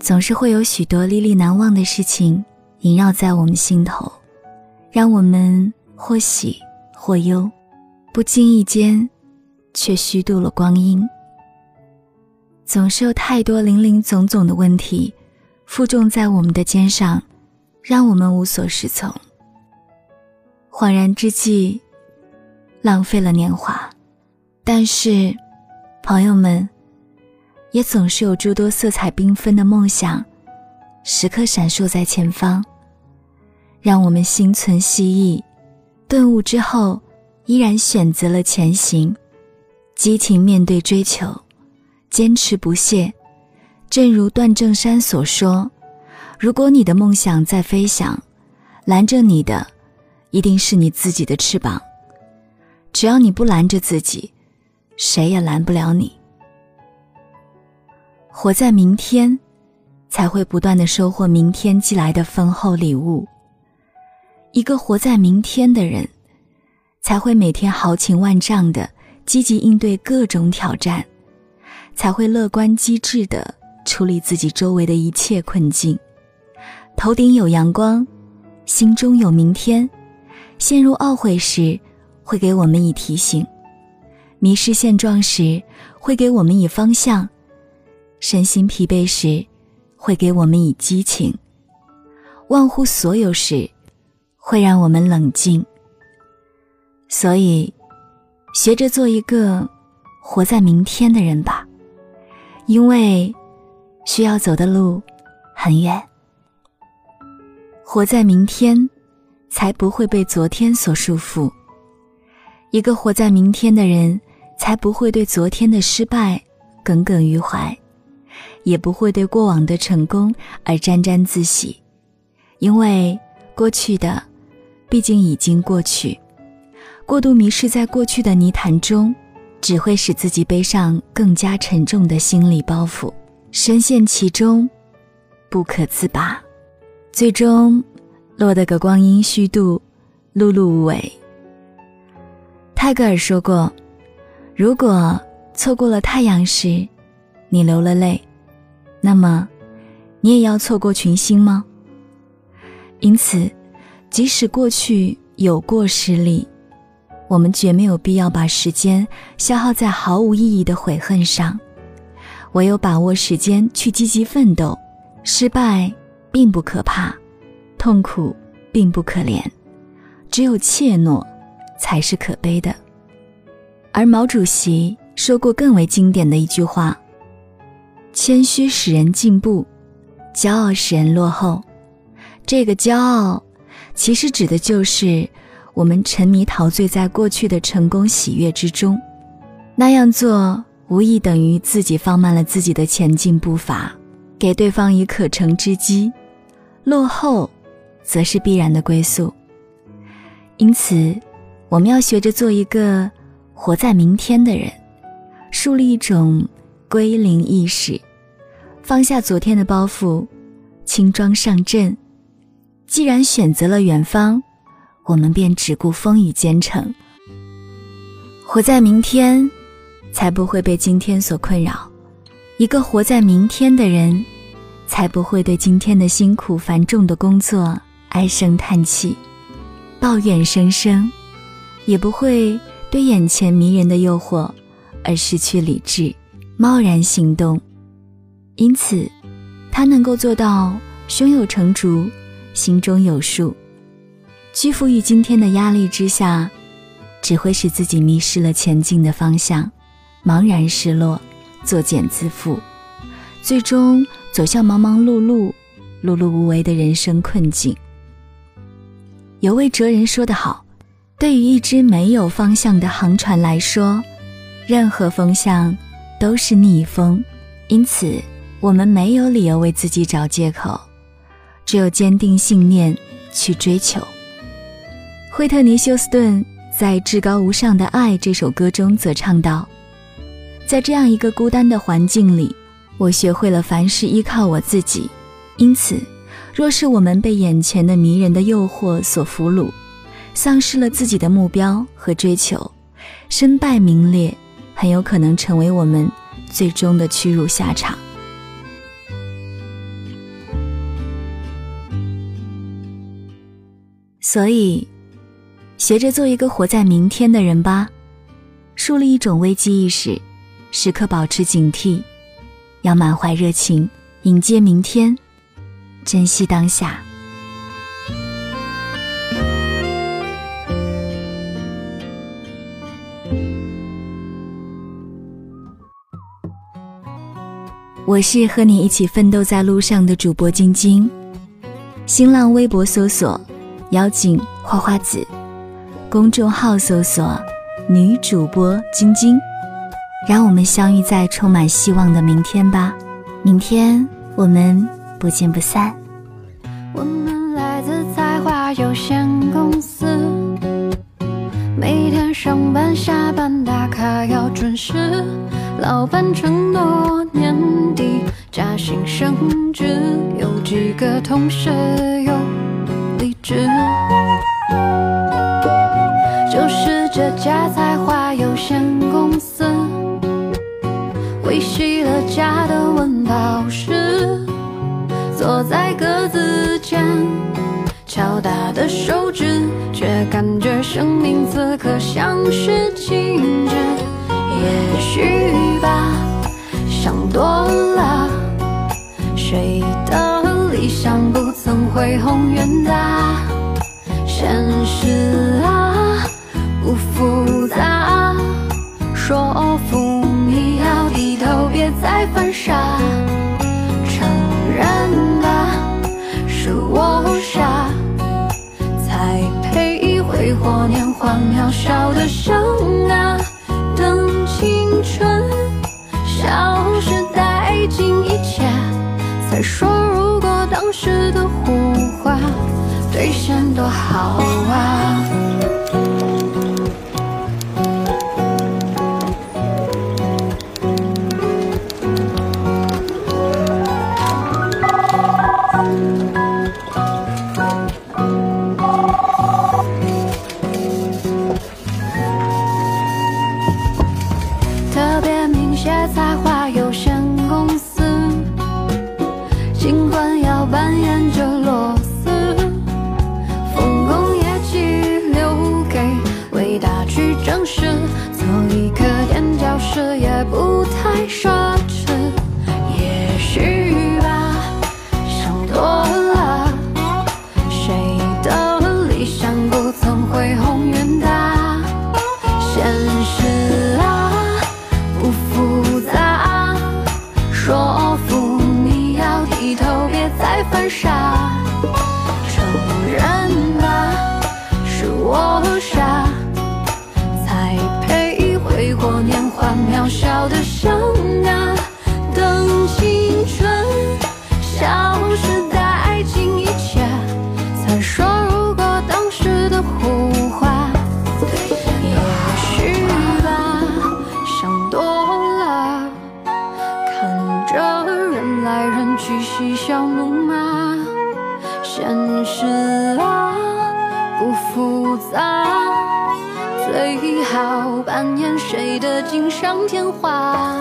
总是会有许多历历难忘的事情萦绕在我们心头，让我们或喜或忧，不经意间却虚度了光阴。总是有太多零零总总的问题负重在我们的肩上，让我们无所适从。恍然之际，浪费了年华。但是，朋友们，也总是有诸多色彩缤纷的梦想，时刻闪烁在前方，让我们心存希冀，顿悟之后，依然选择了前行，激情面对追求。坚持不懈，正如段正山所说：“如果你的梦想在飞翔，拦着你的一定是你自己的翅膀。只要你不拦着自己，谁也拦不了你。活在明天，才会不断的收获明天寄来的丰厚礼物。一个活在明天的人，才会每天豪情万丈的积极应对各种挑战。”才会乐观机智的处理自己周围的一切困境，头顶有阳光，心中有明天。陷入懊悔时，会给我们以提醒；迷失现状时，会给我们以方向；身心疲惫时，会给我们以激情；忘乎所有时，会让我们冷静。所以，学着做一个活在明天的人吧。因为需要走的路很远，活在明天，才不会被昨天所束缚。一个活在明天的人，才不会对昨天的失败耿耿于怀，也不会对过往的成功而沾沾自喜。因为过去的，毕竟已经过去，过度迷失在过去的泥潭中。只会使自己背上更加沉重的心理包袱，深陷其中，不可自拔，最终落得个光阴虚度、碌碌无为。泰戈尔说过：“如果错过了太阳时，你流了泪，那么你也要错过群星吗？”因此，即使过去有过失利。我们绝没有必要把时间消耗在毫无意义的悔恨上，唯有把握时间去积极奋斗。失败并不可怕，痛苦并不可怜，只有怯懦才是可悲的。而毛主席说过更为经典的一句话：“谦虚使人进步，骄傲使人落后。”这个骄傲，其实指的就是。我们沉迷陶醉在过去的成功喜悦之中，那样做无疑等于自己放慢了自己的前进步伐，给对方以可乘之机。落后，则是必然的归宿。因此，我们要学着做一个活在明天的人，树立一种归零意识，放下昨天的包袱，轻装上阵。既然选择了远方。我们便只顾风雨兼程，活在明天，才不会被今天所困扰。一个活在明天的人，才不会对今天的辛苦繁重的工作唉声叹气、抱怨声声，也不会对眼前迷人的诱惑而失去理智、贸然行动。因此，他能够做到胸有成竹，心中有数。屈服于今天的压力之下，只会使自己迷失了前进的方向，茫然失落，作茧自缚，最终走向忙忙碌碌、碌碌无为的人生困境。有位哲人说得好：“对于一只没有方向的航船来说，任何风向都是逆风。因此，我们没有理由为自己找借口，只有坚定信念去追求。”惠特尼·休斯顿在《至高无上的爱》这首歌中则唱道：“在这样一个孤单的环境里，我学会了凡事依靠我自己。因此，若是我们被眼前的迷人的诱惑所俘虏，丧失了自己的目标和追求，身败名裂，很有可能成为我们最终的屈辱下场。”所以，学着做一个活在明天的人吧，树立一种危机意识，时刻保持警惕，要满怀热情迎接明天，珍惜当下。我是和你一起奋斗在路上的主播晶晶，新浪微博搜索“妖精花花子”，公众号搜索“女主播晶晶”，让我们相遇在充满希望的明天吧！明天我们不见不散。我们来自才华有限公司，每天上班下班打卡要准时。老板承诺年底加薪升职，有几个同事有离职。就是这家才华有限公司，维系了家的温饱时，坐在格子间，敲打的手指，却感觉生命此刻像是静止。也许吧，想多了。谁的理想不曾恢宏远大？现实啊，不复杂。说服你要低头，别再犯傻。承认吧，是我傻，才配挥霍年华渺小的生啊。等青春消失殆尽一切，再说时的呼唤，兑现多好啊！多年华渺小的生那等青春消失殆尽一切才说如果当时的胡话也许吧想多了看着人来人去嬉笑怒骂现实啊不复杂。最好扮演谁的锦上添花？